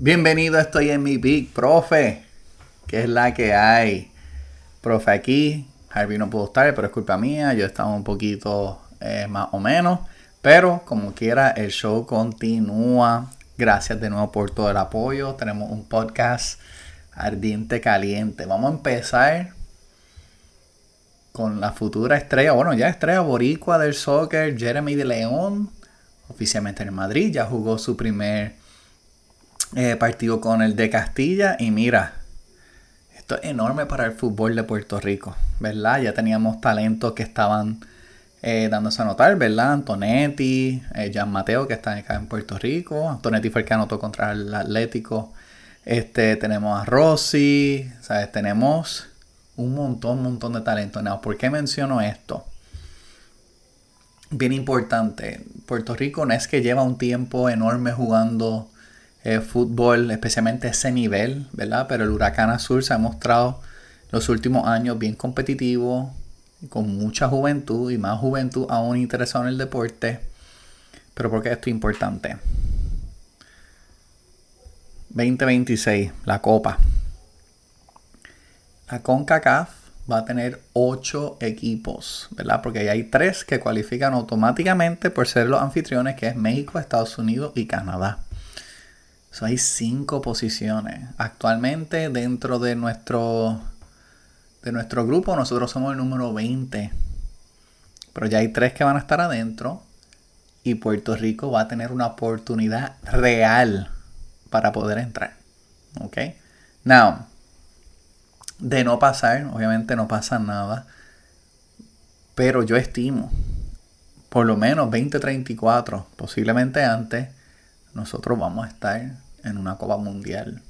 Bienvenido, estoy en mi Big Profe, que es la que hay. Profe aquí, Harvey no pudo estar, pero es culpa mía, yo estaba un poquito eh, más o menos, pero como quiera, el show continúa. Gracias de nuevo por todo el apoyo. Tenemos un podcast ardiente caliente. Vamos a empezar con la futura estrella, bueno, ya estrella boricua del soccer, Jeremy de León, oficialmente en Madrid, ya jugó su primer eh, partido con el de Castilla y mira, esto es enorme para el fútbol de Puerto Rico, ¿verdad? Ya teníamos talentos que estaban eh, dándose a notar, ¿verdad? Antonetti, eh, Mateo que está acá en Puerto Rico, Antonetti fue el que anotó contra el Atlético, este, tenemos a Rossi, ¿sabes? Tenemos un montón, un montón de talento. ¿Por qué menciono esto? Bien importante, Puerto Rico no es que lleva un tiempo enorme jugando eh, fútbol, especialmente ese nivel, ¿verdad? Pero el Huracán Azul se ha mostrado los últimos años bien competitivo, con mucha juventud y más juventud aún interesado en el deporte. Pero ¿por qué esto es importante? 2026, la Copa. La CONCACAF va a tener 8 equipos, ¿verdad? Porque hay 3 que cualifican automáticamente por ser los anfitriones, que es México, Estados Unidos y Canadá. So, hay 5 posiciones. Actualmente dentro de nuestro, de nuestro grupo nosotros somos el número 20. Pero ya hay 3 que van a estar adentro. Y Puerto Rico va a tener una oportunidad real para poder entrar. ¿Ok? Now, de no pasar, obviamente no pasa nada, pero yo estimo, por lo menos 2034, posiblemente antes, nosotros vamos a estar en una Copa Mundial.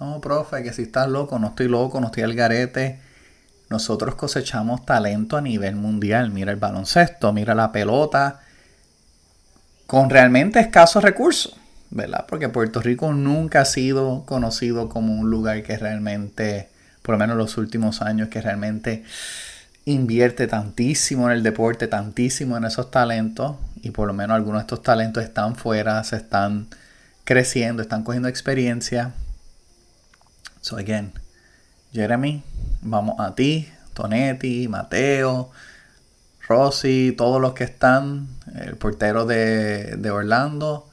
No, profe, que si estás loco, no estoy loco, no estoy al garete. Nosotros cosechamos talento a nivel mundial. Mira el baloncesto, mira la pelota, con realmente escasos recursos, ¿verdad? Porque Puerto Rico nunca ha sido conocido como un lugar que realmente por lo menos los últimos años, que realmente invierte tantísimo en el deporte, tantísimo en esos talentos, y por lo menos algunos de estos talentos están fuera, se están creciendo, están cogiendo experiencia. So again, Jeremy, vamos a ti, Tonetti, Mateo, Rossi, todos los que están, el portero de, de Orlando,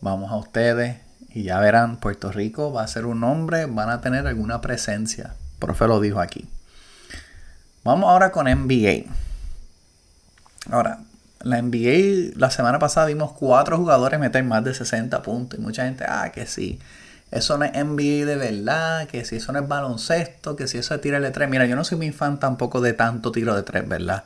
vamos a ustedes y ya verán, Puerto Rico va a ser un nombre, van a tener alguna presencia. Profe lo dijo aquí. Vamos ahora con NBA. Ahora, la NBA, la semana pasada vimos cuatro jugadores meter más de 60 puntos. Y mucha gente, ah, que sí. Eso no es NBA de verdad, que si eso no es baloncesto, que si eso es tiro de tres. Mira, yo no soy muy fan tampoco de tanto tiro de tres, ¿verdad?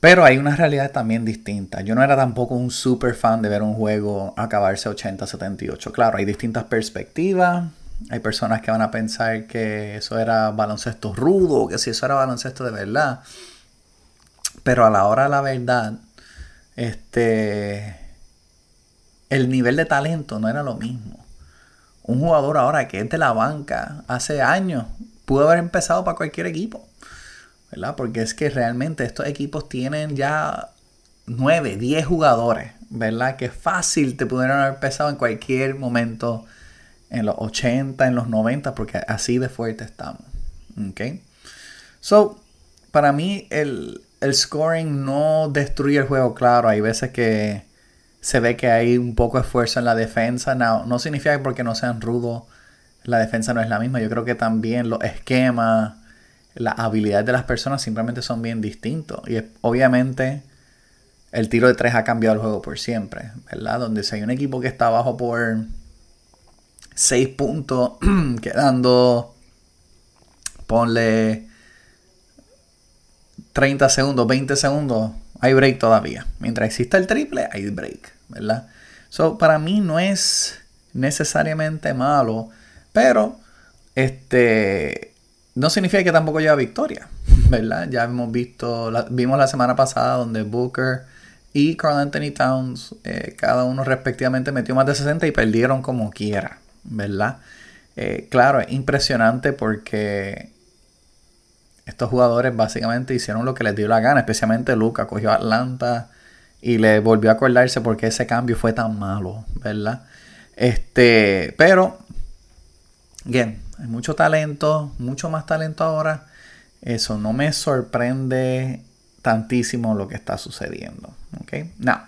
Pero hay una realidad también distinta. Yo no era tampoco un super fan de ver un juego acabarse 80-78. Claro, hay distintas perspectivas. Hay personas que van a pensar que eso era baloncesto rudo, que si eso era baloncesto de verdad. Pero a la hora de la verdad, este, el nivel de talento no era lo mismo. Un jugador ahora que es de la banca hace años pudo haber empezado para cualquier equipo. ¿verdad? Porque es que realmente estos equipos tienen ya 9, 10 jugadores, ¿verdad? Que fácil te pudieron haber empezado en cualquier momento, en los 80, en los 90, porque así de fuerte estamos. ¿Ok? So, para mí el, el scoring no destruye el juego, claro. Hay veces que se ve que hay un poco de esfuerzo en la defensa. No, no significa que porque no sean rudos, la defensa no es la misma. Yo creo que también los esquemas las habilidades de las personas simplemente son bien distintos. Y obviamente el tiro de tres ha cambiado el juego por siempre, ¿verdad? Donde si hay un equipo que está abajo por 6 puntos, quedando, ponle 30 segundos, 20 segundos, hay break todavía. Mientras exista el triple, hay break, ¿verdad? So, para mí no es necesariamente malo, pero este no significa que tampoco lleva victoria, ¿verdad? Ya hemos visto, vimos la semana pasada donde Booker y Carl Anthony Towns, eh, cada uno respectivamente metió más de 60 y perdieron como quiera, ¿verdad? Eh, claro, es impresionante porque estos jugadores básicamente hicieron lo que les dio la gana, especialmente Luca, cogió Atlanta y le volvió a acordarse porque ese cambio fue tan malo, ¿verdad? Este, pero, bien, hay mucho talento, mucho más talento ahora. Eso no me sorprende tantísimo lo que está sucediendo. Ok, now,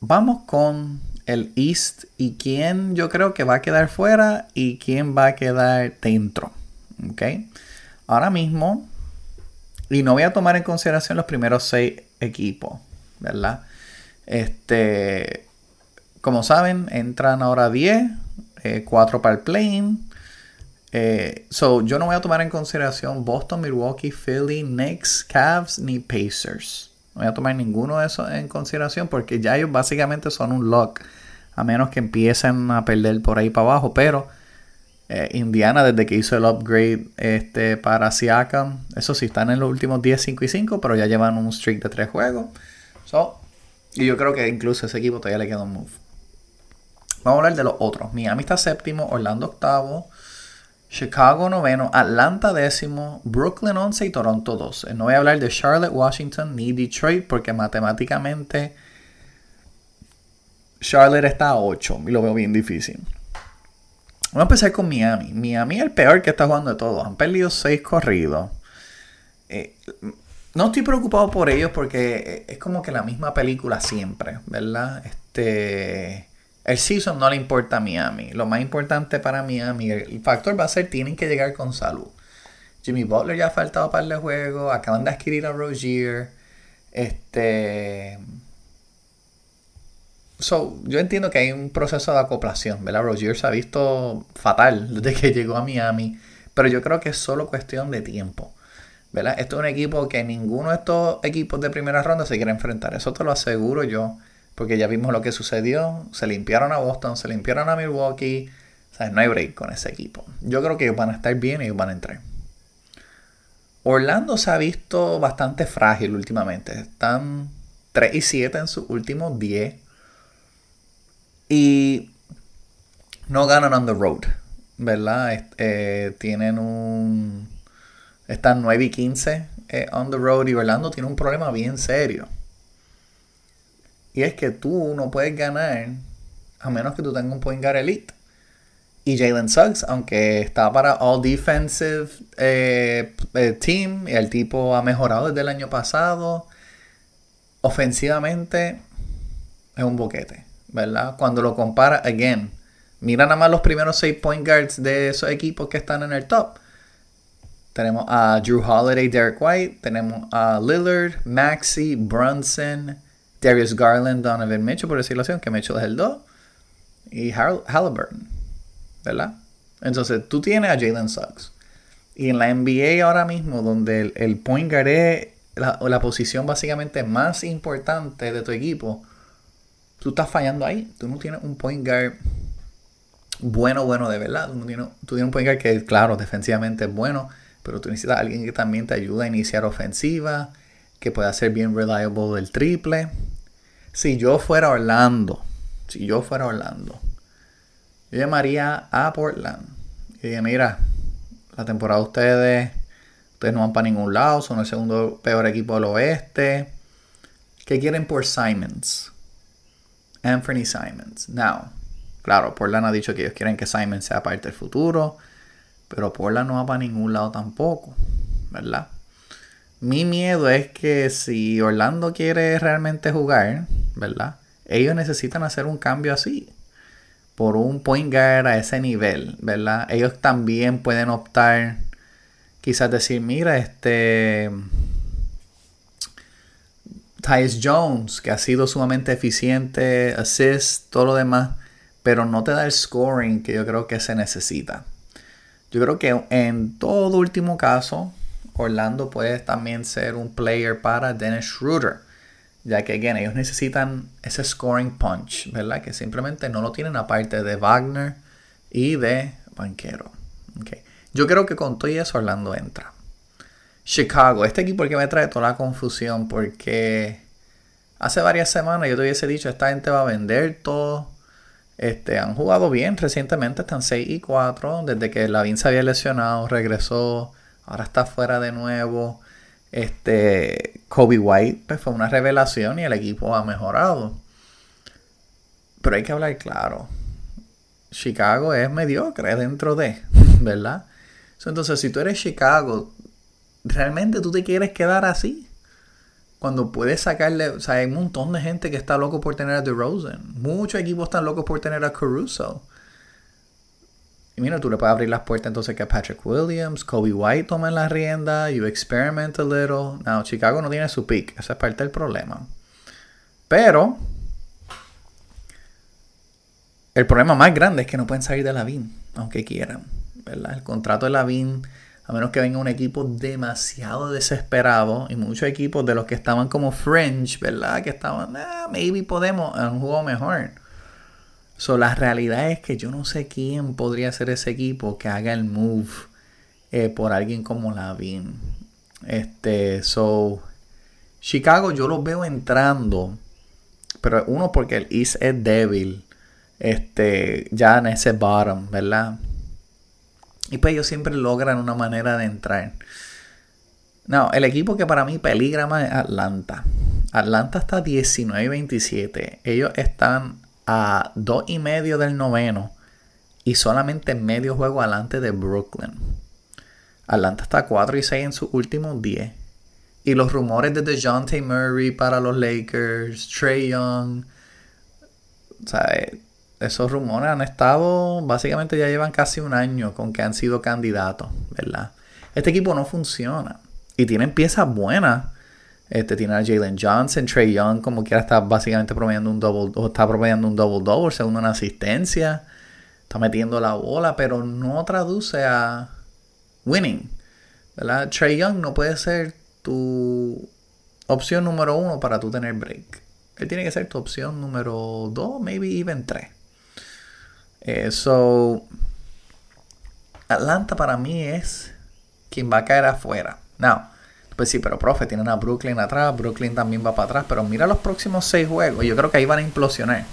vamos con el East y quién yo creo que va a quedar fuera y quién va a quedar dentro. Ok, ahora mismo, y no voy a tomar en consideración los primeros seis equipos, ¿verdad? Este, como saben, entran ahora 10, 4 eh, para el plane. Eh, so, yo no voy a tomar en consideración Boston, Milwaukee, Philly, Knicks, Cavs ni Pacers. No voy a tomar ninguno de esos en consideración porque ya ellos básicamente son un lock. A menos que empiecen a perder por ahí para abajo. Pero eh, Indiana, desde que hizo el upgrade este, para Siakam, eso sí, están en los últimos 10, 5 y 5, pero ya llevan un streak de 3 juegos. So, y yo creo que incluso ese equipo todavía le queda un move. Vamos a hablar de los otros. Miami está séptimo, Orlando octavo, Chicago noveno, Atlanta décimo, Brooklyn once y Toronto 12. No voy a hablar de Charlotte, Washington ni Detroit porque matemáticamente Charlotte está a 8 y lo veo bien difícil. Vamos a empezar con Miami. Miami es el peor que está jugando de todos. Han perdido 6 corridos. Eh, no estoy preocupado por ellos porque es como que la misma película siempre, ¿verdad? Este. El season no le importa a Miami. Lo más importante para Miami, el factor va a ser tienen que llegar con salud. Jimmy Butler ya ha faltado para el juego. Acaban de adquirir a Rogier. Este. So, yo entiendo que hay un proceso de acoplación, ¿verdad? Rogier se ha visto fatal desde que llegó a Miami. Pero yo creo que es solo cuestión de tiempo. ¿verdad? Esto es un equipo que ninguno de estos equipos de primera ronda se quiere enfrentar. Eso te lo aseguro yo, porque ya vimos lo que sucedió. Se limpiaron a Boston, se limpiaron a Milwaukee. O no hay break con ese equipo. Yo creo que ellos van a estar bien y ellos van a entrar. Orlando se ha visto bastante frágil últimamente. Están 3 y 7 en sus últimos 10. Y no ganan on the road. ¿Verdad? Eh, tienen un están 9 y 15 eh, on the road y Orlando tiene un problema bien serio. Y es que tú no puedes ganar a menos que tú tengas un point guard elite. Y Jalen Suggs, aunque está para All Defensive eh, Team, y el tipo ha mejorado desde el año pasado, ofensivamente es un boquete, ¿verdad? Cuando lo compara, again, mira nada más los primeros 6 point guards de esos equipos que están en el top. Tenemos a Drew Holiday, Derek White. Tenemos a Lillard, Maxi, Brunson, Darius Garland, Donovan Mitchell, por decirlo así, aunque Mitchell es el 2. Y Halliburton. ¿Verdad? Entonces, tú tienes a Jalen Suggs. Y en la NBA ahora mismo, donde el, point guard es la, posición básicamente más importante de tu equipo, tú estás fallando ahí. Tú no tienes un point guard bueno, bueno de verdad. Tú, tienes, tú tienes un point guard que, claro, defensivamente es bueno pero tú necesitas a alguien que también te ayude a iniciar ofensiva, que pueda ser bien reliable del triple. Si yo fuera Orlando, si yo fuera Orlando, yo llamaría a Portland y diría, mira, la temporada de ustedes, ustedes no van para ningún lado, son el segundo peor equipo del oeste. ¿Qué quieren por Simons? Anthony Simons. Now, claro, Portland ha dicho que ellos quieren que Simons sea parte del futuro. Pero Portland no va para ningún lado tampoco, ¿verdad? Mi miedo es que si Orlando quiere realmente jugar, ¿verdad? Ellos necesitan hacer un cambio así. Por un point guard a ese nivel, ¿verdad? Ellos también pueden optar, quizás decir, mira, este... Tyus Jones, que ha sido sumamente eficiente, assist, todo lo demás, pero no te da el scoring que yo creo que se necesita. Yo creo que en todo último caso, Orlando puede también ser un player para Dennis Schroeder. Ya que, again, ellos necesitan ese scoring punch, ¿verdad? Que simplemente no lo tienen aparte de Wagner y de Banquero. Yo creo que con todo eso Orlando entra. Chicago, este equipo que me trae toda la confusión porque hace varias semanas yo te hubiese dicho, esta gente va a vender todo este, han jugado bien recientemente, están 6 y 4. Desde que Lavin se había lesionado, regresó. Ahora está fuera de nuevo. Este, Kobe White pues, fue una revelación y el equipo ha mejorado. Pero hay que hablar claro. Chicago es mediocre dentro de, ¿verdad? Entonces, si tú eres Chicago, ¿realmente tú te quieres quedar así? Cuando puedes sacarle, o sea, hay un montón de gente que está loco por tener a DeRozan. Muchos equipos están locos por tener a Caruso. Y mira, tú le puedes abrir las puertas entonces que Patrick Williams, Kobe White tomen la rienda, you experiment a little. No, Chicago no tiene su pick, esa es parte del problema. Pero el problema más grande es que no pueden salir de la VIN, aunque quieran. ¿verdad? El contrato de la VIN, a menos que venga un equipo demasiado desesperado, y muchos equipos de los que estaban como fringe, ¿verdad? Que estaban, ah, maybe podemos, un juego mejor. So, la realidad es que yo no sé quién podría ser ese equipo que haga el move eh, por alguien como Lavin. Este, so, Chicago yo lo veo entrando, pero uno porque el East es débil este, ya en ese bottom, ¿verdad? Y pues ellos siempre logran una manera de entrar. No, el equipo que para mí peligra más es Atlanta. Atlanta está 19-27. Ellos están a 2 y medio del noveno y solamente medio juego adelante de Brooklyn. Atlanta está 4 y 6 en sus últimos 10. Y los rumores de DeJounte Murray para los Lakers, Trey Young, o sea, esos rumores han estado, básicamente ya llevan casi un año con que han sido candidatos, ¿verdad? Este equipo no funciona y tienen piezas buenas. Este tiene a Jalen Johnson, Trey Young, como quiera, está básicamente promediando un double, o está promediando un double double, según una asistencia. Está metiendo la bola, pero no traduce a winning. ¿verdad? Trey Young no puede ser tu opción número uno para tú tener break. Él tiene que ser tu opción número dos, maybe even tres. Eh, Atlanta para mí es quien va a caer afuera. No. Pues sí, pero profe, tienen a Brooklyn atrás, Brooklyn también va para atrás, pero mira los próximos seis juegos, yo creo que ahí van a implosionar.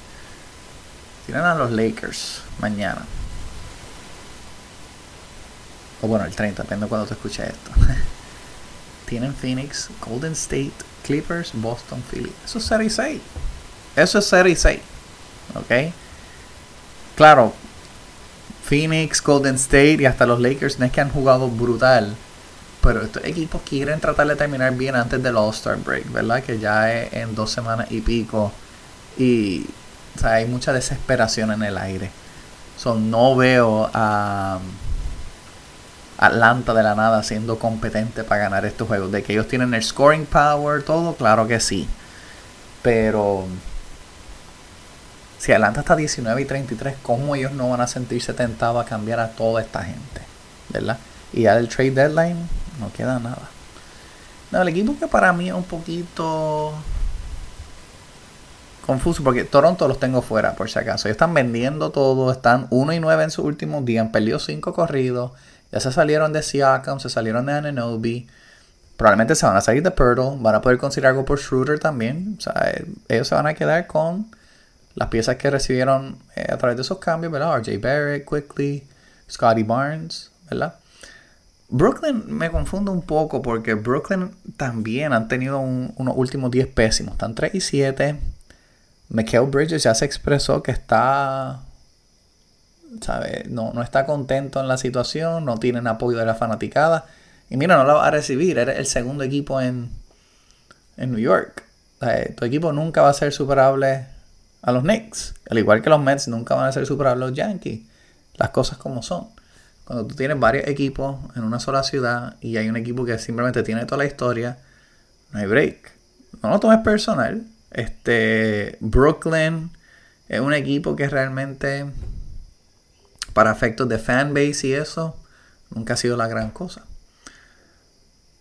Tienen a los Lakers mañana. O bueno, el 30, depende de cuando te escuche esto. Tienen Phoenix, Golden State, Clippers, Boston, Philly. Eso es serie 6. Eso es serie 6. ¿Ok? Claro, Phoenix, Golden State y hasta los Lakers no es que han jugado brutal. Pero estos equipos quieren tratar de terminar bien antes del All-Star Break, ¿verdad? Que ya es en dos semanas y pico. Y hay mucha desesperación en el aire. So, no veo a Atlanta de la nada siendo competente para ganar estos juegos. De que ellos tienen el scoring power, todo, claro que sí. Pero si Atlanta está 19 y 33, ¿cómo ellos no van a sentirse tentados a cambiar a toda esta gente? ¿Verdad? Y ya del trade deadline no queda nada. No, el equipo que para mí es un poquito confuso porque Toronto los tengo fuera, por si acaso. Ellos están vendiendo todo, están 1 y 9 en sus últimos días, han perdido 5 corridos, ya se salieron de Siakam, se salieron de Ananobi. Probablemente se van a salir de Purtle, van a poder conseguir algo por Schroeder también. O sea, eh, ellos se van a quedar con las piezas que recibieron eh, a través de esos cambios, ¿verdad? RJ Barrett, Quickly, Scotty Barnes, ¿verdad? Brooklyn me confunde un poco porque Brooklyn también han tenido unos últimos 10 pésimos. Están 3 y 7. Michael Bridges ya se expresó que está. ¿sabe? No, no está contento en la situación, no tienen apoyo de la fanaticada. Y mira, no la va a recibir. Eres el segundo equipo en, en New York. tu equipo nunca va a ser superable a los Knicks. Al igual que los Mets nunca van a ser superables los Yankees. Las cosas como son. Cuando tú tienes varios equipos en una sola ciudad y hay un equipo que simplemente tiene toda la historia, no hay break. No lo tomes personal. Este Brooklyn es un equipo que realmente para efectos de fanbase y eso nunca ha sido la gran cosa.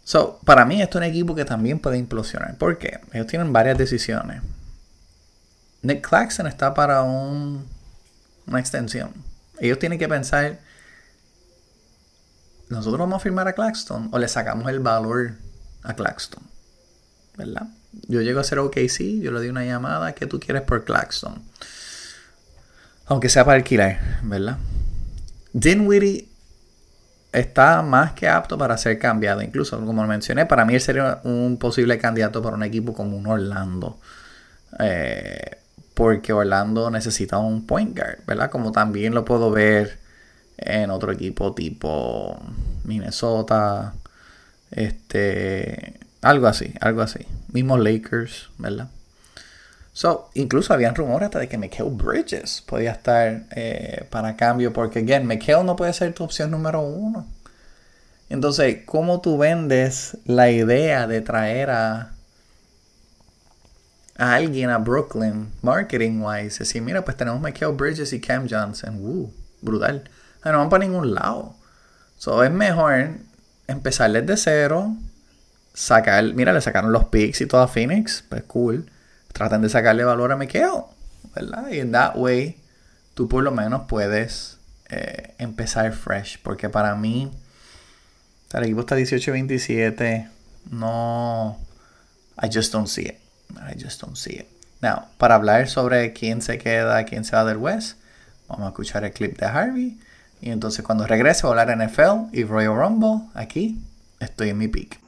So, para mí esto es un equipo que también puede implosionar. ¿Por qué? Ellos tienen varias decisiones. Nick Claxton está para un, una extensión. Ellos tienen que pensar, nosotros vamos a firmar a Claxton o le sacamos el valor a Claxton. ¿Verdad? Yo llego a ser OKC, yo le di una llamada, ¿qué tú quieres por Claxton? Aunque sea para alquilar, ¿verdad? Dinwiddie está más que apto para ser cambiado. Incluso, como mencioné, para mí él sería un posible candidato para un equipo como un Orlando. Eh, porque Orlando necesita un point guard, ¿verdad? Como también lo puedo ver en otro equipo tipo Minnesota, este, algo así, algo así. Mismo Lakers, ¿verdad? So, incluso habían rumores hasta de que Mikael Bridges podía estar eh, para cambio, porque, again, Mikael no puede ser tu opción número uno. Entonces, ¿cómo tú vendes la idea de traer a, a alguien a Brooklyn, marketing wise? Decir, mira, pues tenemos Mikael Bridges y Cam Johnson. Uh, brutal. No van para ningún lado. So, es mejor empezar desde cero, sacar, mira, le sacaron los picks y todo a Phoenix, pues cool traten de sacarle valor a Mikeo, ¿verdad? Y en that way tú por lo menos puedes eh, empezar fresh, porque para mí el equipo está 18-27, no, I just don't see it, I just don't see it. Now, para hablar sobre quién se queda, quién se va del West, vamos a escuchar el clip de Harvey. Y entonces cuando regrese voy a hablar NFL y Royal Rumble. Aquí estoy en mi peak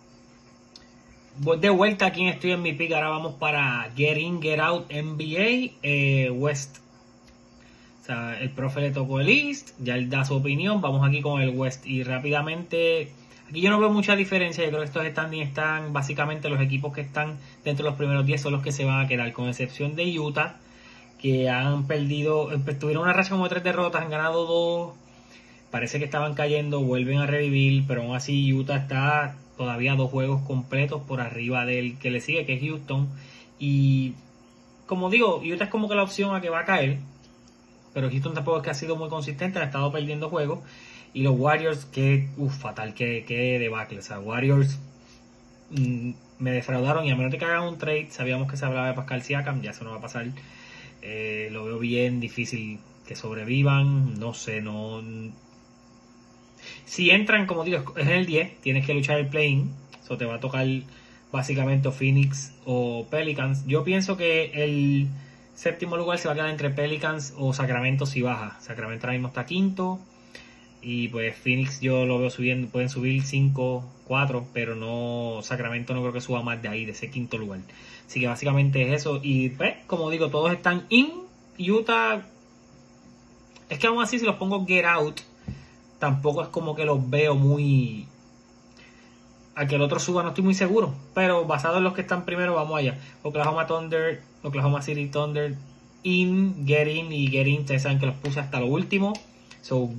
de vuelta aquí Estoy en mi pick. Ahora vamos para Get In, Get Out NBA eh, West. O sea, el profe le tocó el East, ya él da su opinión. Vamos aquí con el West. Y rápidamente, aquí yo no veo mucha diferencia. Yo creo que estos standings están básicamente los equipos que están dentro de los primeros 10 son los que se van a quedar, con excepción de Utah, que han perdido, tuvieron una racha como de tres derrotas, han ganado dos. Parece que estaban cayendo, vuelven a revivir, pero aún así Utah está todavía dos juegos completos por arriba del que le sigue, que es Houston. Y como digo, Utah es como que la opción a que va a caer. Pero Houston tampoco es que ha sido muy consistente, ha estado perdiendo juegos. Y los Warriors, que uff, fatal, que, que debacle. O sea, Warriors mm, me defraudaron y a menos de que hagan un trade, sabíamos que se hablaba de Pascal Siakam, ya eso no va a pasar. Eh, lo veo bien difícil que sobrevivan, no sé, no si entran, como digo, es el 10, tienes que luchar el play-in. Eso te va a tocar básicamente Phoenix o Pelicans. Yo pienso que el séptimo lugar se va a quedar entre Pelicans o Sacramento si baja. Sacramento ahora mismo está quinto. Y pues Phoenix yo lo veo subiendo, pueden subir 5, 4, pero no, Sacramento no creo que suba más de ahí, de ese quinto lugar. Así que básicamente es eso. Y pues, como digo, todos están in. Utah, es que aún así si los pongo get out, tampoco es como que los veo muy... A que el otro suba no estoy muy seguro, pero basado en los que están primero, vamos allá. Oklahoma Thunder, Oklahoma City Thunder, In, Get In y Get In, ustedes saben que los puse hasta lo último. So,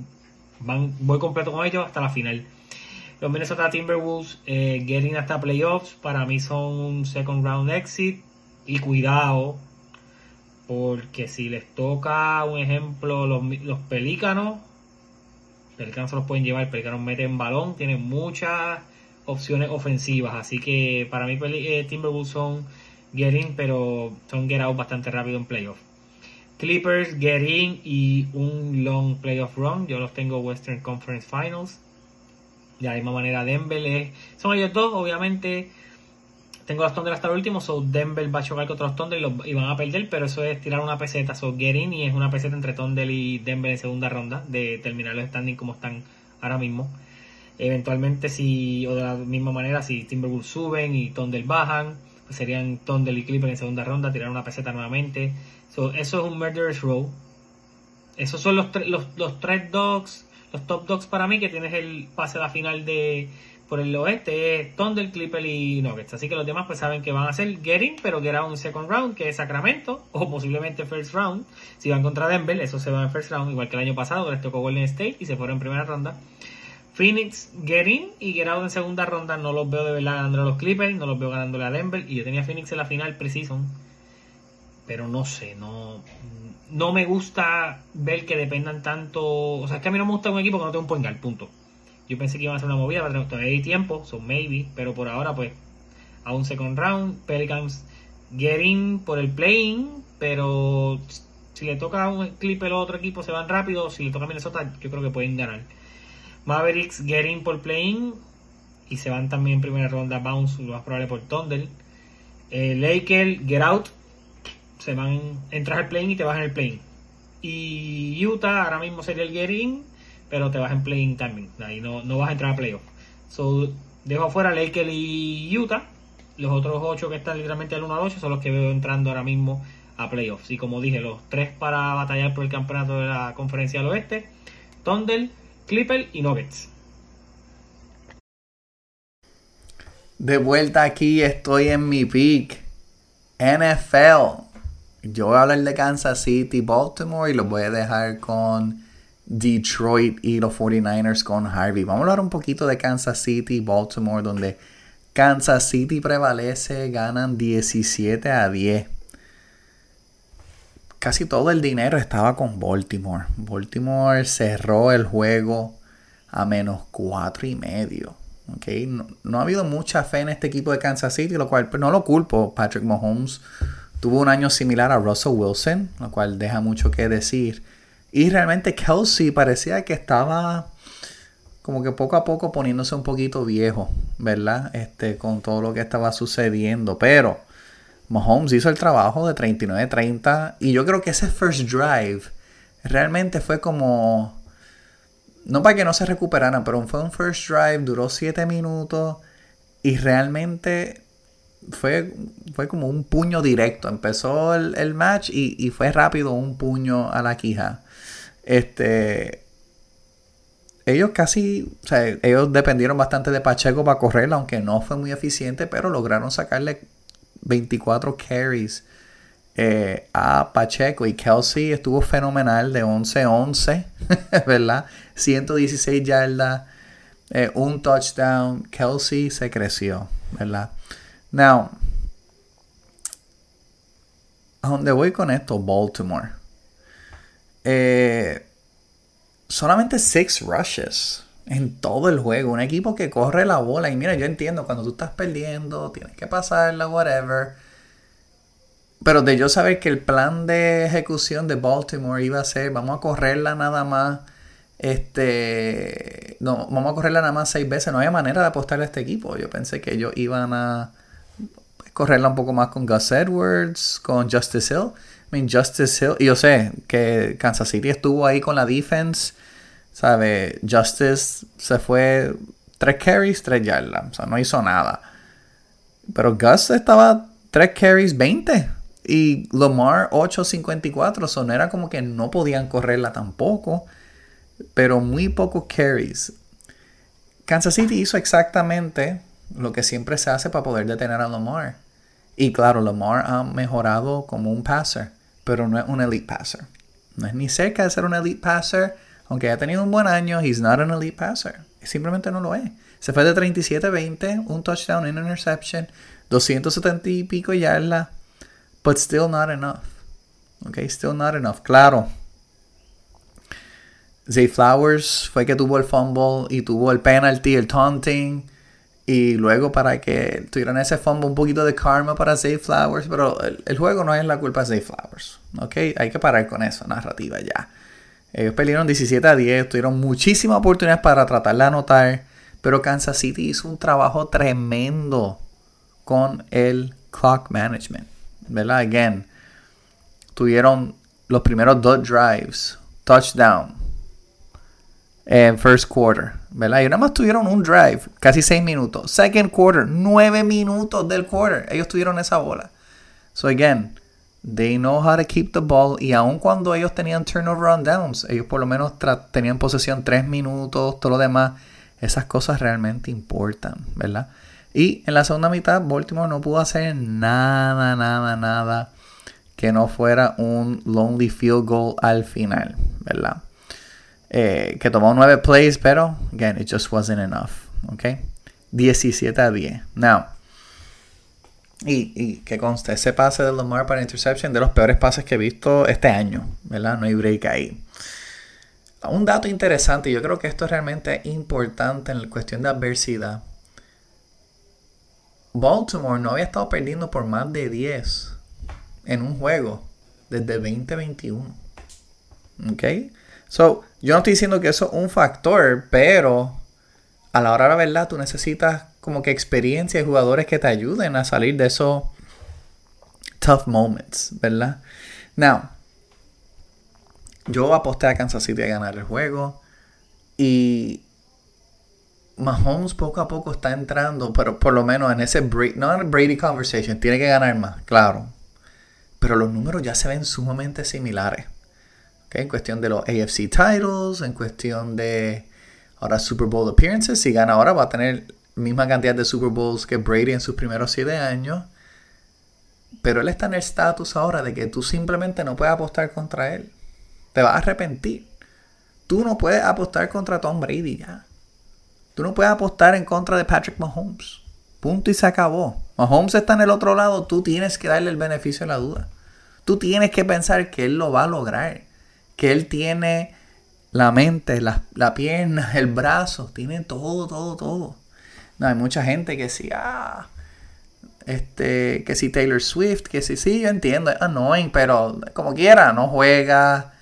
van, voy completo con ellos hasta la final. Los Minnesota Timberwolves, eh, Get In hasta playoffs, para mí son un second round exit. Y cuidado, porque si les toca un ejemplo los, los pelícanos, Pelicanos se los pueden llevar. Pelicanos mete en balón, tiene muchas opciones ofensivas. Así que para mí eh, Timberwolves son get in, pero son get out bastante rápido en playoff. Clippers, get in y un long playoff run. Yo los tengo Western Conference Finals. De la misma manera Denver son ellos dos, obviamente tengo los Thunder hasta el último, so Denver va a chocar contra los Thunder y, van a perder, pero eso es tirar una peseta, so get in y es una peseta entre Thunder y Denver en segunda ronda, de terminar los standings como están ahora mismo. Eventualmente, si, o de la misma manera, si Timberwolves suben y Thunder bajan, serían Thunder y Clipper en segunda ronda, tirar una peseta nuevamente. So, eso es un Murderous Row. Esos son los, los, los tres dogs, los top dogs para mí, que tienes el pase a la final de por el oeste es Thunder, Clipper y Nuggets. Así que los demás pues saben que van a ser Getting, pero que era un second round, que es Sacramento, o posiblemente first round. Si van contra Denver, eso se va en first round, igual que el año pasado, les tocó Golden State y se fueron en primera ronda. Phoenix, Getting y Get en segunda ronda, no los veo de verdad ganando a los Clippers, no los veo ganándole a Denver. Y yo tenía Phoenix en la final preseason, pero no sé, no, no me gusta ver que dependan tanto. O sea, es que a mí no me gusta un equipo que no tenga un point punto. Yo pensé que iban a hacer una movida, pero todavía hay tiempo, son maybe, pero por ahora pues a un second round, Pelicans getting por el playing, pero si le toca a un Clipper o otro equipo se van rápido, si le toca a Minnesota yo creo que pueden ganar. Mavericks getting por playing y se van también en primera ronda bounce, lo más probable por Thunder. Eh, Lakers get out, se van, entras al playing y te vas en el playing. Y Utah ahora mismo sería el getting pero te vas en playing también. Ahí no, no vas a entrar a playoff. So, dejo afuera Lakers y Utah. Los otros 8 que están literalmente al 1 al 8 son los que veo entrando ahora mismo a playoffs. Y como dije, los tres para batallar por el campeonato de la conferencia del oeste, Thunder, Clipper y Nuggets. De vuelta aquí, estoy en mi peak. NFL. Yo voy a hablar de Kansas City, Baltimore y lo voy a dejar con Detroit y los 49ers con Harvey. Vamos a hablar un poquito de Kansas City, Baltimore, donde Kansas City prevalece, ganan 17 a 10. Casi todo el dinero estaba con Baltimore. Baltimore cerró el juego a menos 4 y medio. Okay. No, ha habido mucha fe en este equipo de Kansas City, lo cual pues, no lo culpo. Patrick Mahomes tuvo un año similar a Russell Wilson, lo cual deja mucho que decir. Y realmente Kelsey parecía que estaba como que poco a poco poniéndose un poquito viejo, ¿verdad? Este, con todo lo que estaba sucediendo. Pero Mahomes hizo el trabajo de 39-30 y yo creo que ese first drive realmente fue como... No para que no se recuperaran, pero fue un first drive, duró 7 minutos y realmente fue, fue como un puño directo. Empezó el, match y, y, fue rápido un puño a la quija. Este, ellos casi, o sea, ellos dependieron bastante de Pacheco para correr, aunque no fue muy eficiente, pero lograron sacarle 24 carries eh, a Pacheco y Kelsey estuvo fenomenal de 11-11, ¿verdad? 116 yardas, eh, un touchdown. Kelsey se creció, ¿verdad? Now, ¿a dónde voy con esto? Baltimore. Eh, solamente 6 rushes en todo el juego. Un equipo que corre la bola. Y mira, yo entiendo, cuando tú estás perdiendo, tienes que pasarla, whatever. Pero de yo saber que el plan de ejecución de Baltimore iba a ser, vamos a correrla nada más. Este, no, vamos a correrla nada más seis veces. No había manera de apostarle a este equipo. Yo pensé que ellos iban a correrla un poco más con Gus Edwards, con Justice Hill. Justice Hill, y yo sé que Kansas City estuvo ahí con la defense, ¿sabe? Justice se fue tres carries, tres yardas, o sea, no hizo nada. Pero Gus estaba tres carries, 20. Y Lamar 8.54, so no era como que no podían correrla tampoco, pero muy pocos carries. Kansas City hizo exactamente lo que siempre se hace para poder detener a Lamar. Y claro, Lamar ha mejorado como un passer pero no es un elite passer. No es ni cerca de ser un elite passer, aunque haya tenido un buen año, he's not an elite passer. Simplemente no lo es. Se fue de 37-20, un touchdown, una interception, 270 y pico yardas, but still not enough. Okay, still not enough. Claro. Zay Flowers fue que tuvo el fumble y tuvo el penalty, el taunting. Y luego para que tuvieran ese fumble un poquito de karma para Zay Flowers. Pero el, juego no es la culpa de Zay Flowers. ¿Ok? Hay que parar con esa narrativa ya. Ellos pelearon 17 a 10. Tuvieron muchísimas oportunidades para tratar de anotar. Pero Kansas City hizo un trabajo tremendo con el clock management. ¿Verdad? Again. Tuvieron los primeros dos drives. Touchdown en first quarter, ¿verdad? Y nada más tuvieron un drive, casi 6 minutos. Second quarter, 9 minutos del quarter. Ellos tuvieron esa bola. So again, they know how to keep the ball. Y aun cuando ellos tenían turnover on downs, ellos por lo menos tenían posesión 3 minutos, todo lo demás. Esas cosas realmente importan, ¿verdad? Y en la segunda mitad, Baltimore no pudo hacer nada, nada, nada que no fuera un lonely field goal al final, ¿verdad? Eh, que tomó 9 plays, pero, again, it just wasn't enough. ¿Ok? 17 a 10. Now, y, que conste, ese pase de Lamar para interception de los peores pases que he visto este año, ¿verdad? No hay break ahí. Un dato interesante, yo creo que esto es realmente importante en la cuestión de adversidad. Baltimore no había estado perdiendo por más de 10 en un juego desde 2021. ¿Ok? So, yo no estoy diciendo que eso es un factor, pero a la hora de la verdad tú necesitas como que experiencia y jugadores que te ayuden a salir de esos tough moments, ¿verdad? Now, yo aposté a Kansas City a ganar el juego y Mahomes poco a poco está entrando, pero por lo menos en ese Brady, Brady conversation, tiene que ganar más, claro. pero los números ya se ven sumamente similares. En cuestión de los AFC titles, en cuestión de ahora Super Bowl appearances, si gana ahora va a tener misma cantidad de Super Bowls que Brady en sus primeros siete años. Pero él está en el estatus ahora de que tú simplemente no puedes apostar contra él. Te vas a arrepentir. Tú no puedes apostar contra Tom Brady ya. Tú no puedes apostar en contra de Patrick Mahomes. Punto y se acabó. Mahomes está en el otro lado, tú tienes que darle el beneficio de la duda. Tú tienes que pensar que él lo va a lograr. Que él tiene la mente, la, la pierna, el brazo, tiene todo, todo, todo. No, hay mucha gente que sí, ah, este, que si Taylor Swift, que sí, sí, yo entiendo, es annoying, pero como quiera, no juega.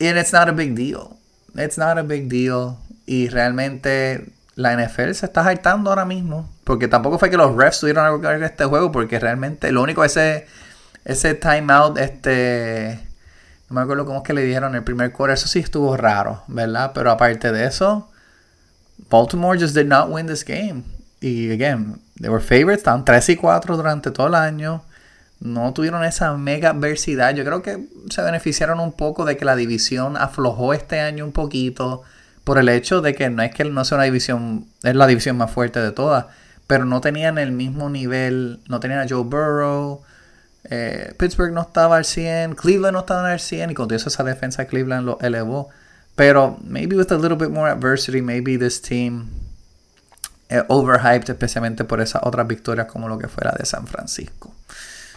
And it's not a big deal. It's not a big deal. Y realmente la NFL se está hartando ahora mismo. Porque tampoco fue que los refs tuvieron algo que ver este juego. Porque realmente lo único ese, ese timeout, este. No me acuerdo cómo es que le dieron el primer quarter. Eso sí estuvo raro, ¿verdad? Pero aparte de eso, Baltimore just did not win this game. Y again, they were favorites, estaban 3 y 4 durante todo el año. No tuvieron esa mega adversidad. Yo creo que se beneficiaron un poco de que la división aflojó este año un poquito. Por el hecho de que no es que no sea una división, es la división más fuerte de todas. Pero no tenían el mismo nivel. No tenían a Joe Burrow. Eh, Pittsburgh no estaba al 100. Cleveland no estaba al 100. Y con eso esa defensa de Cleveland lo elevó. Pero maybe with a little bit more adversity, maybe this team eh, overhyped, especialmente por esas otras victorias como lo que fuera de San Francisco.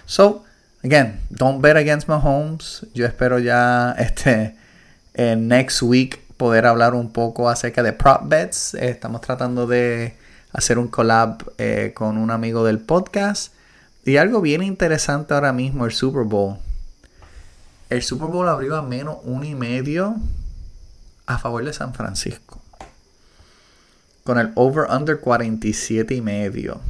So, again, don't bet against Mahomes. Yo espero ya este eh, next week poder hablar un poco acerca de prop bets. Eh, estamos tratando de hacer un collab con un amigo del podcast. Y algo bien interesante ahora mismo, el Super Bowl. El Super Bowl abrió a menos uno y medio a favor de San Francisco con el over-under 47 y medio.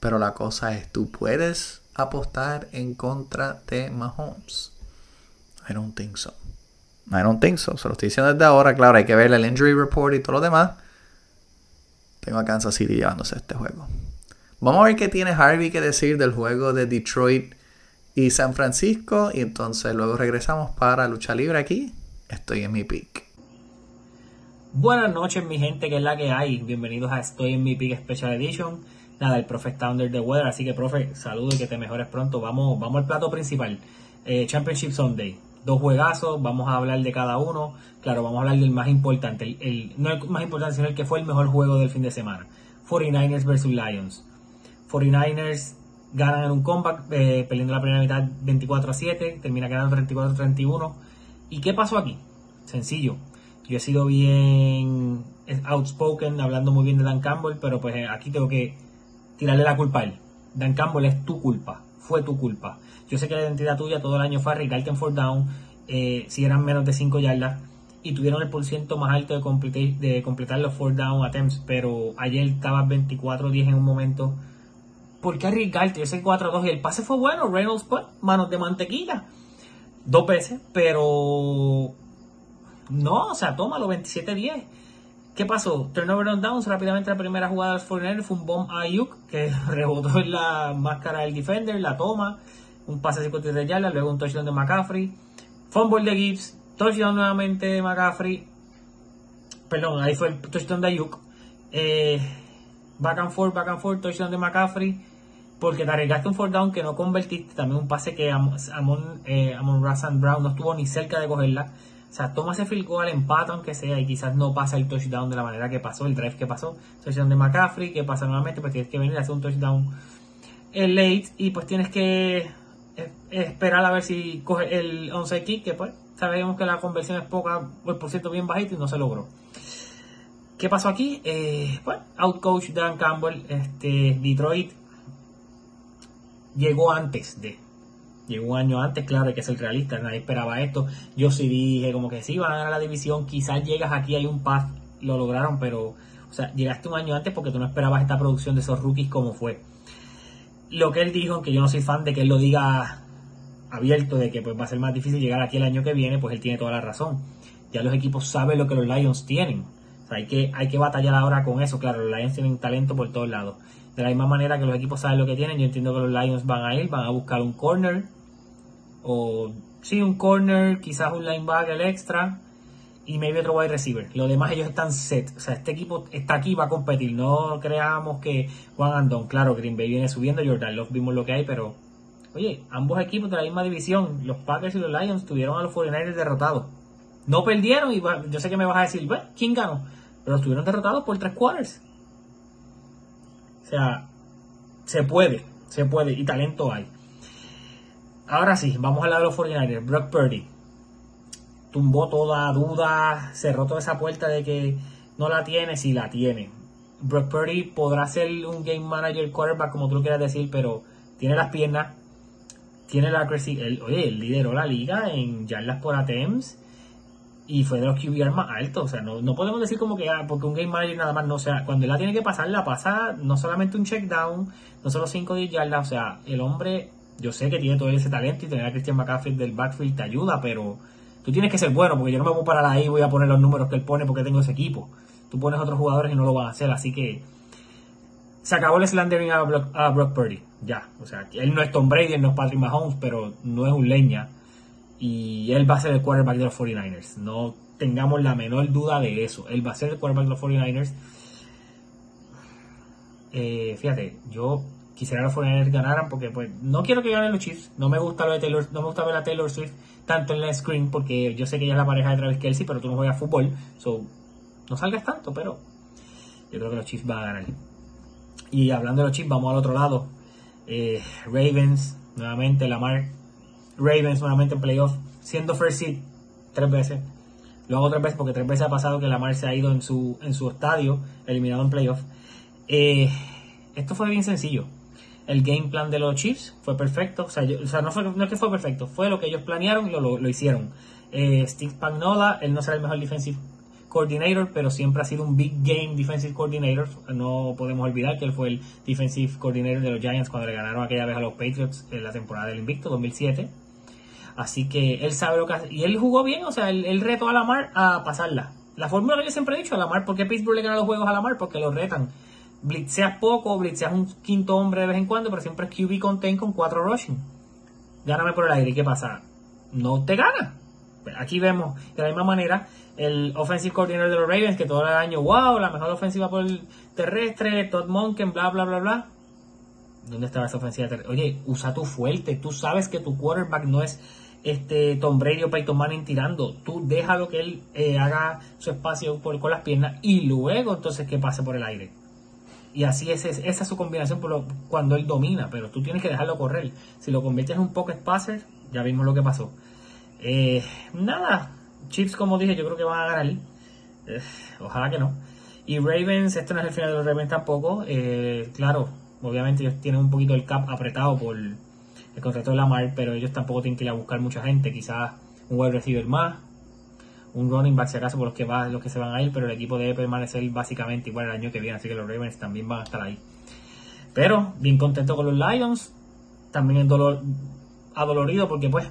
Pero la cosa es, tú puedes apostar en contra de Mahomes. I don't think so. I don't think so. Se lo estoy diciendo desde ahora. Claro, hay que ver el injury report y todo lo demás. Tengo a Kansas City llevándose este juego. Vamos a ver qué tiene Harvey que decir del juego de Detroit y San Francisco. Y entonces luego regresamos para lucha libre aquí. Estoy en mi pick. Buenas noches, mi gente, que es la que hay. Bienvenidos a Estoy en mi Pick Special Edition. Nada, el profe está under the weather, así que, profe, saludo y que te mejores pronto. Vamos, vamos al plato principal. Eh, Championship Sunday. Dos juegazos, vamos a hablar de cada uno. Claro, vamos a hablar del más importante. El, no el más importante, sino el que fue el mejor juego del fin de semana. 49ers versus Lions. 49ers ganan en un comeback, eh, perdiendo la primera mitad 24 a 7, termina quedando 34 a 31. ¿Y qué pasó aquí? Sencillo yo he sido bien outspoken, hablando muy bien de Dan Campbell, pero pues eh, aquí tengo que tirarle la culpa a él. Dan Campbell es tu culpa, fue tu culpa. Yo sé que la identidad tuya todo el año fue arriesgarte en fourth down, eh, si eran menos de 5 yardas, y tuvieron el porciento más alto de, completar, los fourth down attempts, pero ayer estaba 24-10 en un momento. ¿Por qué arriesgarte? Yo sé 4-2 y el pase fue bueno, Reynolds pues, manos de mantequilla. Dos veces, pero no, o sea, tómalo, 27-10. ¿Qué pasó? Turnover on downs, rápidamente la primera jugada del Foreigner fue un bomb a Ayuk que rebotó en la máscara del defender, la toma, un pase de 53 yardas, luego un touchdown de McCaffrey, fumble de Gibbs, touchdown nuevamente de McCaffrey, perdón, ahí fue el touchdown de Ayuk, eh, back and forth, back and forth, touchdown de McCaffrey, porque te arriesgaste un fourth down que no convertiste, también un pase que Amon, eh, Amon Brown no estuvo ni cerca de cogerla, o sea, toma ese field goal, empata aunque sea y quizás no pasa el touchdown de la manera que pasó, el drive que pasó. Touchdown de McCaffrey, que pasa nuevamente, pues tienes que venir a hacer un touchdown el late y pues tienes que esperar a ver si coge el onside kick, que pues sabemos que la conversión es poca, pues por cierto bien bajito y no se logró. ¿Qué pasó aquí? Eh, bueno, outcoach Dan Campbell, este, Detroit llegó antes de Llegó un año antes, claro, hay que ser realista, nadie esperaba esto. Yo sí dije como que sí, van a ganar la división, quizás llegas aquí, hay un path, lo lograron, pero, o sea, llegaste un año antes porque tú no esperabas esta producción de esos rookies como fue. Lo que él dijo, aunque yo no soy fan de que él lo diga abierto, de que pues va a ser más difícil llegar aquí el año que viene, pues él tiene toda la razón. Ya los equipos saben lo que los Lions tienen. O sea, hay que, hay que batallar ahora con eso. Claro, los Lions tienen talento por todos lados. De la misma manera que los equipos saben lo que tienen, yo entiendo que los Lions van a ir, van a buscar un corner. O sí, un corner, quizás un linebacker extra. Y maybe otro wide receiver. Lo demás ellos están set. O sea, este equipo está aquí va a competir. No creamos que Juan Andón, claro, Green Bay viene subiendo, Jordan Love vimos lo que hay, pero oye, ambos equipos de la misma división, los Packers y los Lions, tuvieron a los 49ers derrotados. No perdieron y yo sé que me vas a decir, ¿quién ganó? Pero estuvieron derrotados por tres quarters. Sea, se puede, se puede y talento hay. Ahora sí, vamos a hablar de los 49ers. Brock Purdy tumbó toda duda, cerró toda esa puerta de que no la tiene, si la tiene. Brock Purdy podrá ser un game manager quarterback, como tú lo quieras decir, pero tiene las piernas, tiene la el, oye, lideró la liga en yardas por attempts y fue de los QBR más altos. O sea, no, podemos decir como que ah, porque un game manager nada más no sea, cuando él la tiene que pasar, la pasa no solamente un check down, no solo 5 o 10 yardas. O sea, el hombre, yo sé que tiene todo ese talento y tener a Christian McCaffrey del backfield te ayuda, pero tú tienes que ser bueno, porque yo no me voy a parar ahí voy a poner los números que él pone porque tengo ese equipo. Tú pones otros jugadores y no lo van a hacer, así que se acabó el slandering a Brock, a Brock Purdy. Ya, o sea, él no es Tom Brady, él no es Patrick Mahomes, pero no es un leña y él va a ser el quarterback de los 49ers. No tengamos la menor duda de eso. Él va a ser el quarterback de los 49ers. Eh, fíjate, yo quisiera los 49ers ganaran porque pues no quiero que ganen los Chiefs. No me gusta lo de Taylor, no me gusta ver a Taylor Swift tanto en la screen porque yo sé que ella es la pareja de Travis Kelsey, pero tú no juegas fútbol, so no salgas tanto, pero yo creo que los Chiefs van a ganar. Y hablando de los Chiefs, vamos al otro lado. Eh, Ravens, nuevamente Lamar Ravens nuevamente en playoff, siendo first seed tres veces. Lo hago tres veces porque tres veces ha pasado que Lamar se ha ido en su, en su estadio, eliminado en playoff. Eh, esto fue bien sencillo. El game plan de los Chiefs fue perfecto. O sea, no, fue, no es que fue perfecto, fue lo que ellos planearon y lo, hicieron. Eh, Steve Pagnola, él no será el mejor defensive coordinator, pero siempre ha sido un big game defensive coordinator. No podemos olvidar que él fue el defensive coordinator de los Giants cuando le ganaron aquella vez a los Patriots en la temporada del Invicto 2007. Así que él sabe lo que hace. Y él jugó bien, o sea, él, retó a Lamar a pasarla. La fórmula que yo siempre he dicho a Lamar, ¿por qué Pittsburgh le gana los juegos a Lamar? Porque lo retan. Blitzeas poco, blitzeas un quinto hombre de vez en cuando, pero siempre es QB contain con cuatro rushing. Gáname por el aire. ¿Y qué pasa? No te gana. Aquí vemos de la misma manera el offensive coordinator de los Ravens que todo el año, wow, la mejor ofensiva por el terrestre, Todd Monken, bla, bla, bla, bla. ¿Dónde estaba esa ofensiva terrestre? Oye, usa tu fuerte. Tú sabes que tu quarterback no es este Tom Brady o Peyton Manning tirando. Tú déjalo que él eh, haga su espacio con las piernas y luego entonces que pase por el aire. Y así es, esa es su combinación cuando él domina, pero tú tienes que dejarlo correr. Si lo conviertes en un pocket passer, ya vimos lo que pasó. Eh, nada, Chips como dije, yo creo que van a ganar. Eh, ojalá que no. Y Ravens, esto no es el final de los Ravens tampoco. claro, obviamente ellos tienen un poquito el cap apretado por el contrato de Lamar, pero ellos tampoco tienen que ir a buscar mucha gente, quizás un wide receiver más, un running back si acaso por los que va, los que se van a ir, pero el equipo debe permanecer básicamente igual el año que viene, así que los Ravens también van a estar ahí. Pero bien contento con los Lions, también dolor, adolorido porque pues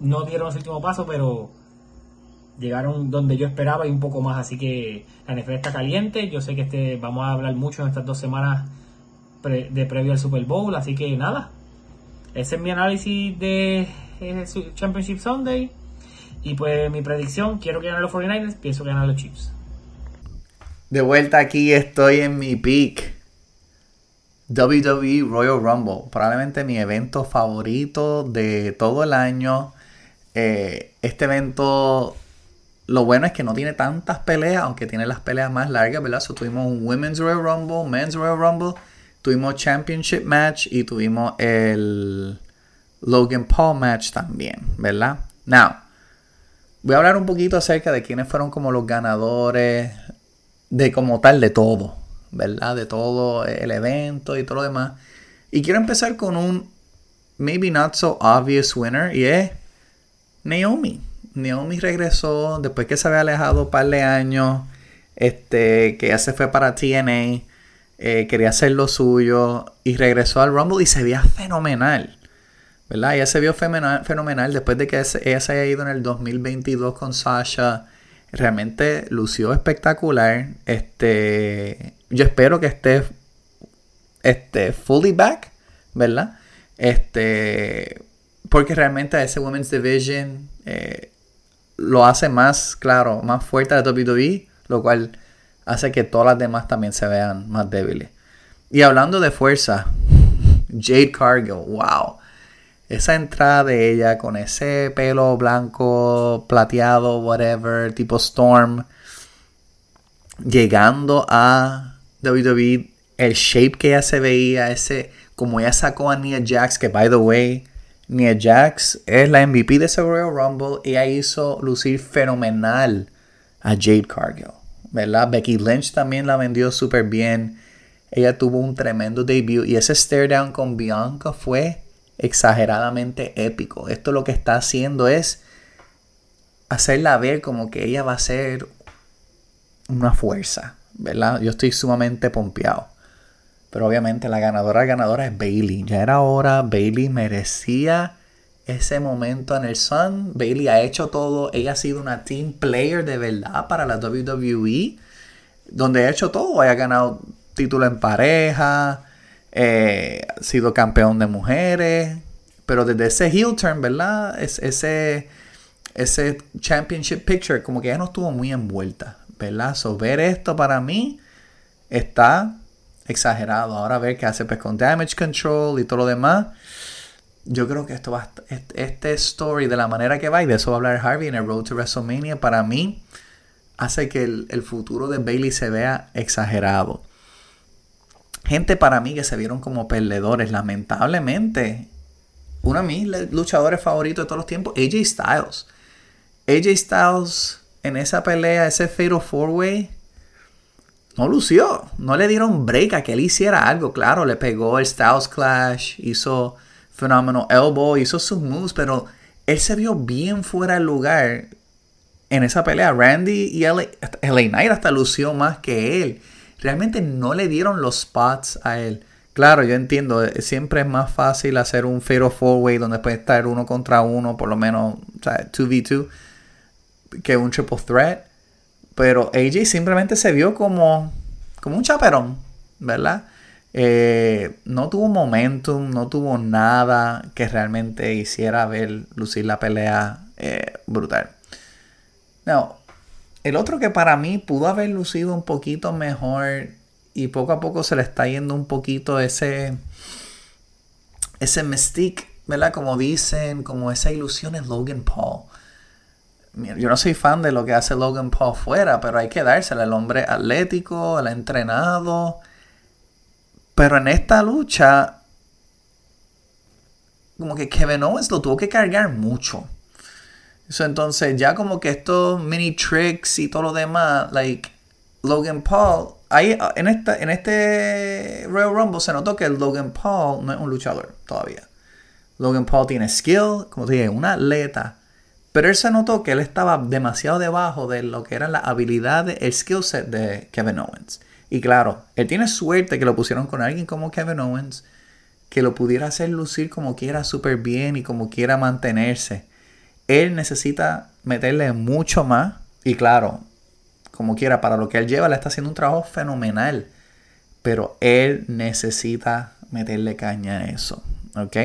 no dieron el último paso, pero llegaron donde yo esperaba y un poco más, así que la NFL está caliente, yo sé que este vamos a hablar mucho en estas dos semanas de previo al Super Bowl, así que nada, ese es mi análisis de eh, Championship Sunday. Y pues mi predicción, quiero que ganen los 49ers, pienso que ganan los Chiefs. De vuelta aquí estoy en mi peak. WWE Royal Rumble, probablemente mi evento favorito de todo el año. Eh, este evento, lo bueno es que no tiene tantas peleas, aunque tiene las peleas más largas, ¿verdad? tuvimos un Women's Royal Rumble, Men's Royal Rumble Tuvimos Championship Match y tuvimos el Logan Paul Match también, ¿verdad? Now, voy a hablar un poquito acerca de quiénes fueron como los ganadores de como tal de todo, ¿verdad? De todo el evento y todo lo demás. Y quiero empezar con un maybe not so obvious winner y es Naomi. Naomi regresó después que se había alejado un par de años, este, que ya se fue para TNA. Eh, quería hacer lo suyo y regresó al Rumble y se veía fenomenal. ¿Verdad? Ella se vio fenomenal, después de que ella se haya ido en el 2022 con Sasha. Realmente lució espectacular. Este, yo espero que esté este, fully back, ¿verdad? Este, porque realmente ese Women's Division eh, lo hace más, claro, más fuerte de WWE, lo cual hace que todas las demás también se vean más débiles. Y hablando de fuerza, Jade Cargill, wow. Esa entrada de ella con ese pelo blanco, plateado, whatever, tipo Storm, llegando a WWE, el shape que ella se veía, ese, como ella sacó a Nia Jax, que by the way, Nia Jax es la MVP de ese Royal Rumble, ella hizo lucir fenomenal a Jade Cargill, ¿verdad? Becky Lynch también la vendió súper bien. Ella tuvo un tremendo debut y ese stare down con Bianca fue exageradamente épico. Esto lo que está haciendo es hacerla ver como que ella va a ser una fuerza, ¿verdad? Yo estoy sumamente pompeado. Pero obviamente la ganadora ganadora es Bailey. Ya era hora, Bailey merecía ese momento en el Sun. Bailey ha hecho todo, ella ha sido una team player de verdad para la WWE, donde ha hecho todo, ha ganado título en pareja, eh, ha sido campeón de mujeres, pero desde ese heel turn, ¿verdad? Es, ese, ese championship picture, como que ya no estuvo muy envuelta, ¿verdad? So, ver esto para mí está exagerado. Ahora ver qué hace pues con damage control y todo lo demás. Yo creo que esto va este story de la manera que va y de eso va a hablar Harvey en el Road to WrestleMania para mí hace que el, el futuro de Bailey se vea exagerado. Gente para mí que se vieron como perdedores, lamentablemente. Uno de mis luchadores favoritos de todos los tiempos, AJ Styles. AJ Styles en esa pelea, ese Fatal Four Way, no lució. No le dieron break a que él hiciera algo. Claro, le pegó el Styles Clash, hizo Phenomenal Elbow, hizo sus moves, pero él se vio bien fuera del lugar en esa pelea. Randy y LA, Knight hasta lució más que él. Realmente no le dieron los spots a él. Claro, yo entiendo, eh, siempre es más fácil hacer un Fatal Four Way donde puede estar uno contra uno, por lo menos, o sea, 2v2, que un Triple Threat. Pero AJ simplemente se vio como, como un chaperón, ¿verdad? Eh, no tuvo momentum, no tuvo nada que realmente hiciera ver lucir la pelea eh, brutal. No, el otro que para mí pudo haber lucido un poquito mejor y poco a poco se le está yendo un poquito ese ese mystique, ¿verdad? Como dicen, como esa ilusión es Logan Paul yo no soy fan de lo que hace Logan Paul fuera, pero hay que dársela. El hombre atlético, el entrenado. Pero en esta lucha, como que Kevin Owens lo tuvo que cargar mucho. entonces, ya como que estos mini tricks y todo lo demás, like Logan Paul, ahí en, esta, en este Royal Rumble se notó que Logan Paul no es un luchador todavía. Logan Paul tiene skill, como te dije, un atleta pero él se notó que él estaba demasiado debajo de lo que era la habilidad, el skill set de Kevin Owens. Y claro, él tiene suerte que lo pusieron con alguien como Kevin Owens, que lo pudiera hacer lucir como quiera súper bien y como quiera mantenerse. Él necesita meterle mucho más. Y claro, como quiera, para lo que él lleva, le está haciendo un trabajo fenomenal. Pero él necesita meterle caña a eso. ¿Ok?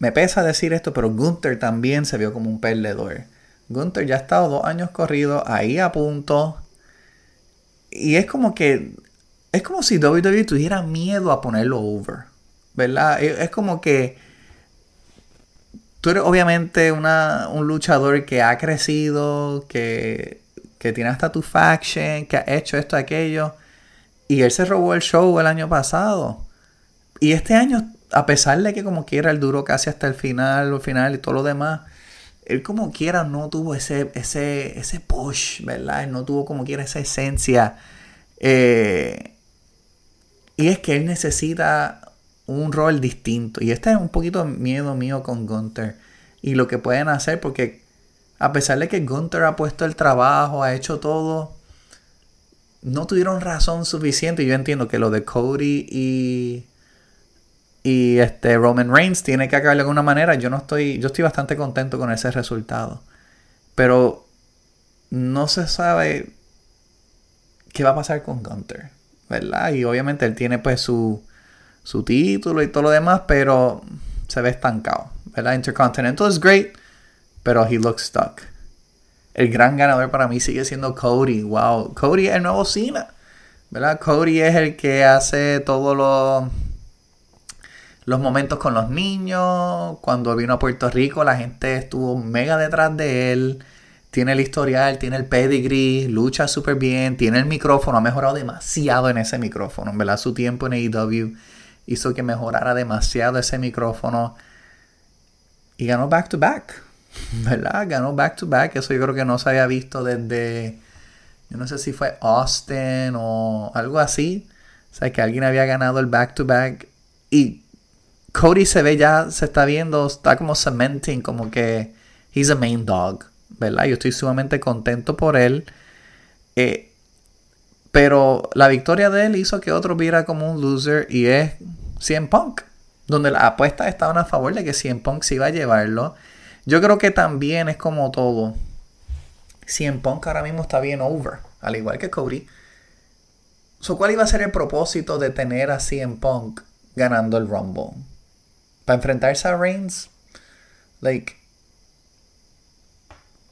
Me pesa decir esto, pero Gunther también se vio como un perdedor. Gunther ya ha estado dos años corrido, ahí a punto. Y es como que. Es como si WWE tuviera miedo a ponerlo over. ¿Verdad? Es como que. Tú eres obviamente una, un luchador que ha crecido, que, que tiene hasta tu faction, que ha hecho esto, aquello. Y él se robó el show el año pasado. Y este año a pesar de que como quiera él duró casi hasta el final, el final y todo lo demás, él como quiera no tuvo ese, ese, ese push, ¿verdad? Él no tuvo como quiera esa esencia. Eh, y es que él necesita un rol distinto. Y este es un poquito miedo mío con Gunther. Y lo que pueden hacer, porque a pesar de que Gunther ha puesto el trabajo, ha hecho todo, no tuvieron razón suficiente. Yo entiendo que lo de Cody y y este Roman Reigns tiene que acabar de alguna manera. Yo no estoy, yo estoy bastante contento con ese resultado. Pero no se sabe ¿qué va a pasar con Gunter? ¿Verdad? Y obviamente él tiene pues su, su título y todo lo demás, pero se ve estancado. ¿Verdad? Intercontinental es great, pero he looks stuck. El gran ganador para mí sigue siendo Cody. Wow, Cody es el nuevo Cena. ¿Verdad? Cody es el que hace todos los los momentos con los niños. Cuando vino a Puerto Rico, la gente estuvo mega detrás de él. Tiene el historial, tiene el pedigree, lucha súper bien, tiene el micrófono, ha mejorado demasiado en ese micrófono. ¿verdad? Su tiempo en AEW hizo que mejorara demasiado ese micrófono. Y ganó back to back. ¿Verdad? Ganó back to back. Eso yo creo que no se había visto desde. Yo no sé si fue Austin o algo así. O sea, que alguien había ganado el back to back. Y Cody se ve ya, se está viendo, está como cementing, como que he's a main dog, ¿verdad? Yo estoy sumamente contento por él. Eh, pero la victoria de él hizo que otro viera como un loser y es CM Punk, donde las apuestas estaban a favor de que CM Punk se iba a llevarlo. Yo creo que también es como todo. CM Punk ahora mismo está bien over, al igual que Cody. So, ¿Cuál iba a ser el propósito de tener a CM Punk ganando el Rumble? Para enfrentarse a Reigns, like,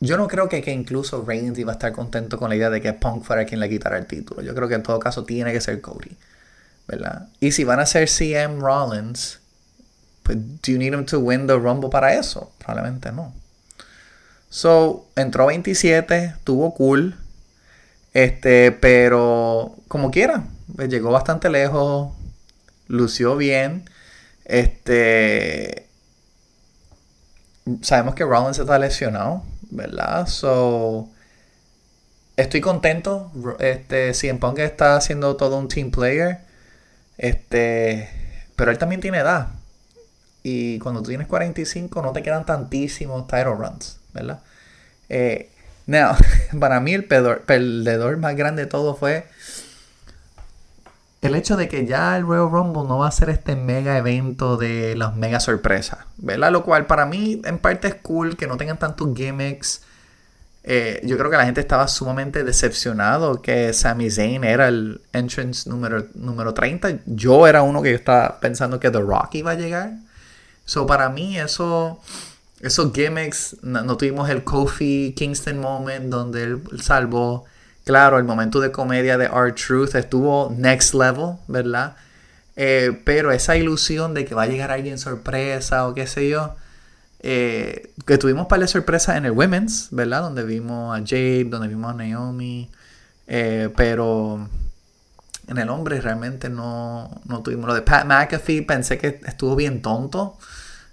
yo no creo que, que, incluso Reigns iba a estar contento con la idea de que Punk fuera quien le quitara el título. Yo creo que en todo caso tiene que ser Cody, ¿verdad? Y si van a ser CM Rollins, pues, ¿do you need him to win the Rumble para eso? Probablemente no. So, entró 27, tuvo cool, este, pero como quiera, pues, llegó bastante lejos, lució bien. Este. Sabemos que Rollins está lesionado, ¿verdad? So. Estoy contento. Este, en Punk está haciendo todo un team player. Este. Pero él también tiene edad. Y cuando tú tienes 45 no te quedan tantísimos title runs, ¿verdad? Eh, now, para mí el perdedor más grande de todo fue el hecho de que ya el Royal Rumble no va a ser este mega evento de las mega sorpresas, ¿verdad? Lo cual para mí en parte es cool que no tengan tantos gimmicks. Eh, yo creo que la gente estaba sumamente decepcionado que Sami Zayn era el entrance número, número 30. Yo era uno que yo estaba pensando que The Rock iba a llegar. So para mí eso, esos gimmicks, no, tuvimos el Kofi Kingston moment donde él salvó Claro, el momento de comedia de Art Truth estuvo next level, ¿verdad? Eh, pero esa ilusión de que va a llegar alguien sorpresa o qué sé yo, eh, que tuvimos para la sorpresa en el Women's, ¿verdad? Donde vimos a Jade, donde vimos a Naomi, eh, pero en el hombre realmente no, no, tuvimos lo de Pat McAfee, pensé que estuvo bien tonto.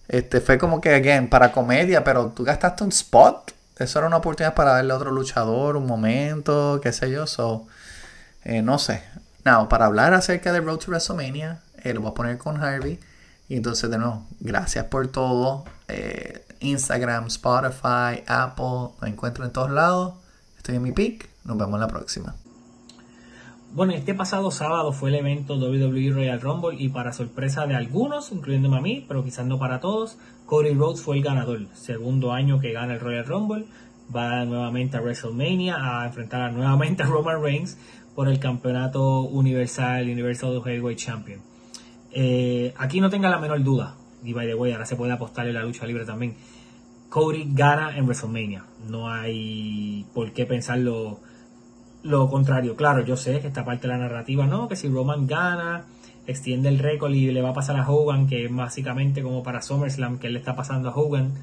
Este fue como que, again, para comedia, pero tú gastaste un spot eso era una oportunidad para darle a otro luchador un momento, qué sé yo. So, eh, no sé. Now, para hablar acerca de Road to WrestleMania, eh, lo voy a poner con Harvey. Y entonces, de nuevo, gracias por todo. Eh, Instagram, Spotify, Apple, lo encuentro en todos lados. Estoy en mi pick. Nos vemos la próxima. Bueno, este pasado sábado fue el evento WWE Royal Rumble y para sorpresa de algunos, incluyéndome a mí, pero quizás no para todos, Cody Rhodes fue el ganador. Segundo año que gana el Royal Rumble, va nuevamente a WrestleMania a enfrentar nuevamente a Roman Reigns por el campeonato universal, Universal Heavyweight Champion. Eh, aquí no tenga la menor duda, y by the way, ahora se puede apostar en la lucha libre también. Cody gana en WrestleMania. No hay por qué pensarlo lo contrario. Claro, yo sé que esta parte de la narrativa no, que si Roman gana, extiende el récord y le va a pasar a Hogan, que es básicamente como para SummerSlam, que le está pasando a Hogan,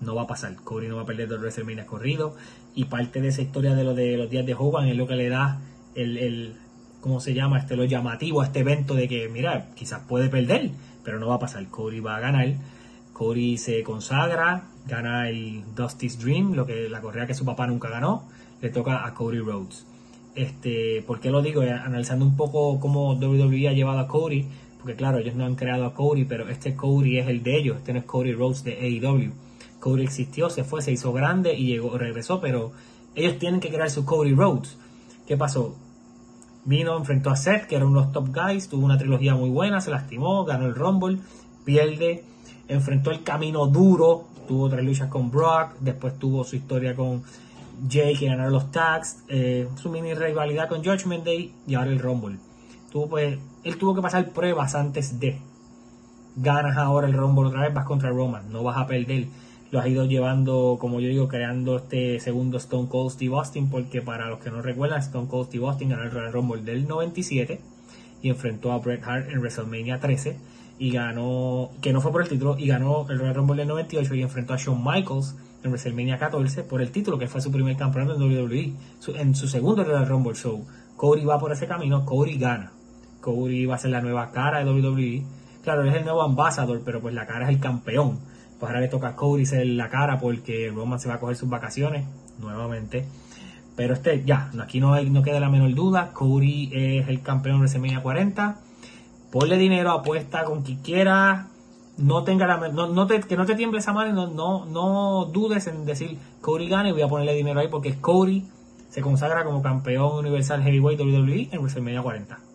no va a pasar. Cody no va a perder dos WrestleMania corrido. Y parte de esa historia de lo de los días de Hogan es lo que le da el, ¿cómo se llama? Este, lo llamativo a este evento de que, mira, quizás puede perder, pero no va a pasar. Cody va a ganar. Cody se consagra, gana el Dusty's Dream, lo que la correa que su papá nunca ganó. Le toca a Cody Rhodes. Este, ¿Por qué lo digo? Eh, analizando un poco cómo WWE ha llevado a Cody, porque claro, ellos no han creado a Cody, pero este Cody es el de ellos, este no es Cody Rhodes de AEW. Cody existió, se fue, se hizo grande y llegó, regresó, pero ellos tienen que crear su Cody Rhodes. ¿Qué pasó? Vino, enfrentó a Seth, que era uno de los top guys, tuvo una trilogía muy buena, se lastimó, ganó el Rumble, pierde, enfrentó el camino duro, tuvo tres luchas con Brock, después tuvo su historia con Jay que ganaron los tags, eh, su mini rivalidad con Judgment Day y ahora el Rumble. Tuvo, pues, él tuvo que pasar pruebas antes de. Ganas ahora el Rumble otra vez, vas contra Roman, no vas a perder. Lo has ido llevando, como yo digo, creando este segundo Stone Cold Steve Austin, porque para los que no recuerdan, Stone Cold Steve Austin ganó el Royal Rumble del 97 y enfrentó a Bret Hart en WrestleMania 13 y ganó, que no fue por el título, y ganó el Royal Rumble del 98 y enfrentó a Shawn Michaels en WrestleMania 14 por el título, que fue su primer campeonato en WWE, en su segundo Royal Rumble Show. Cody va por ese camino, Cody gana. Cody va a ser la nueva cara de WWE. Claro, él es el nuevo ambassador, pero pues la cara es el campeón. Pues ahora le toca a Cody ser la cara porque Roman se va a coger sus vacaciones nuevamente. Pero este, ya, aquí no, no queda la menor duda. Cody es el campeón de WrestleMania 40. Ponle dinero, apuesta con quien quiera. No tenga la, no, no te, que no te tiemble esa mano no, no, no dudes en decir Cody gana y voy a ponerle dinero ahí porque Cody se consagra como campeón universal heavyweight WWE en WrestleMania 40.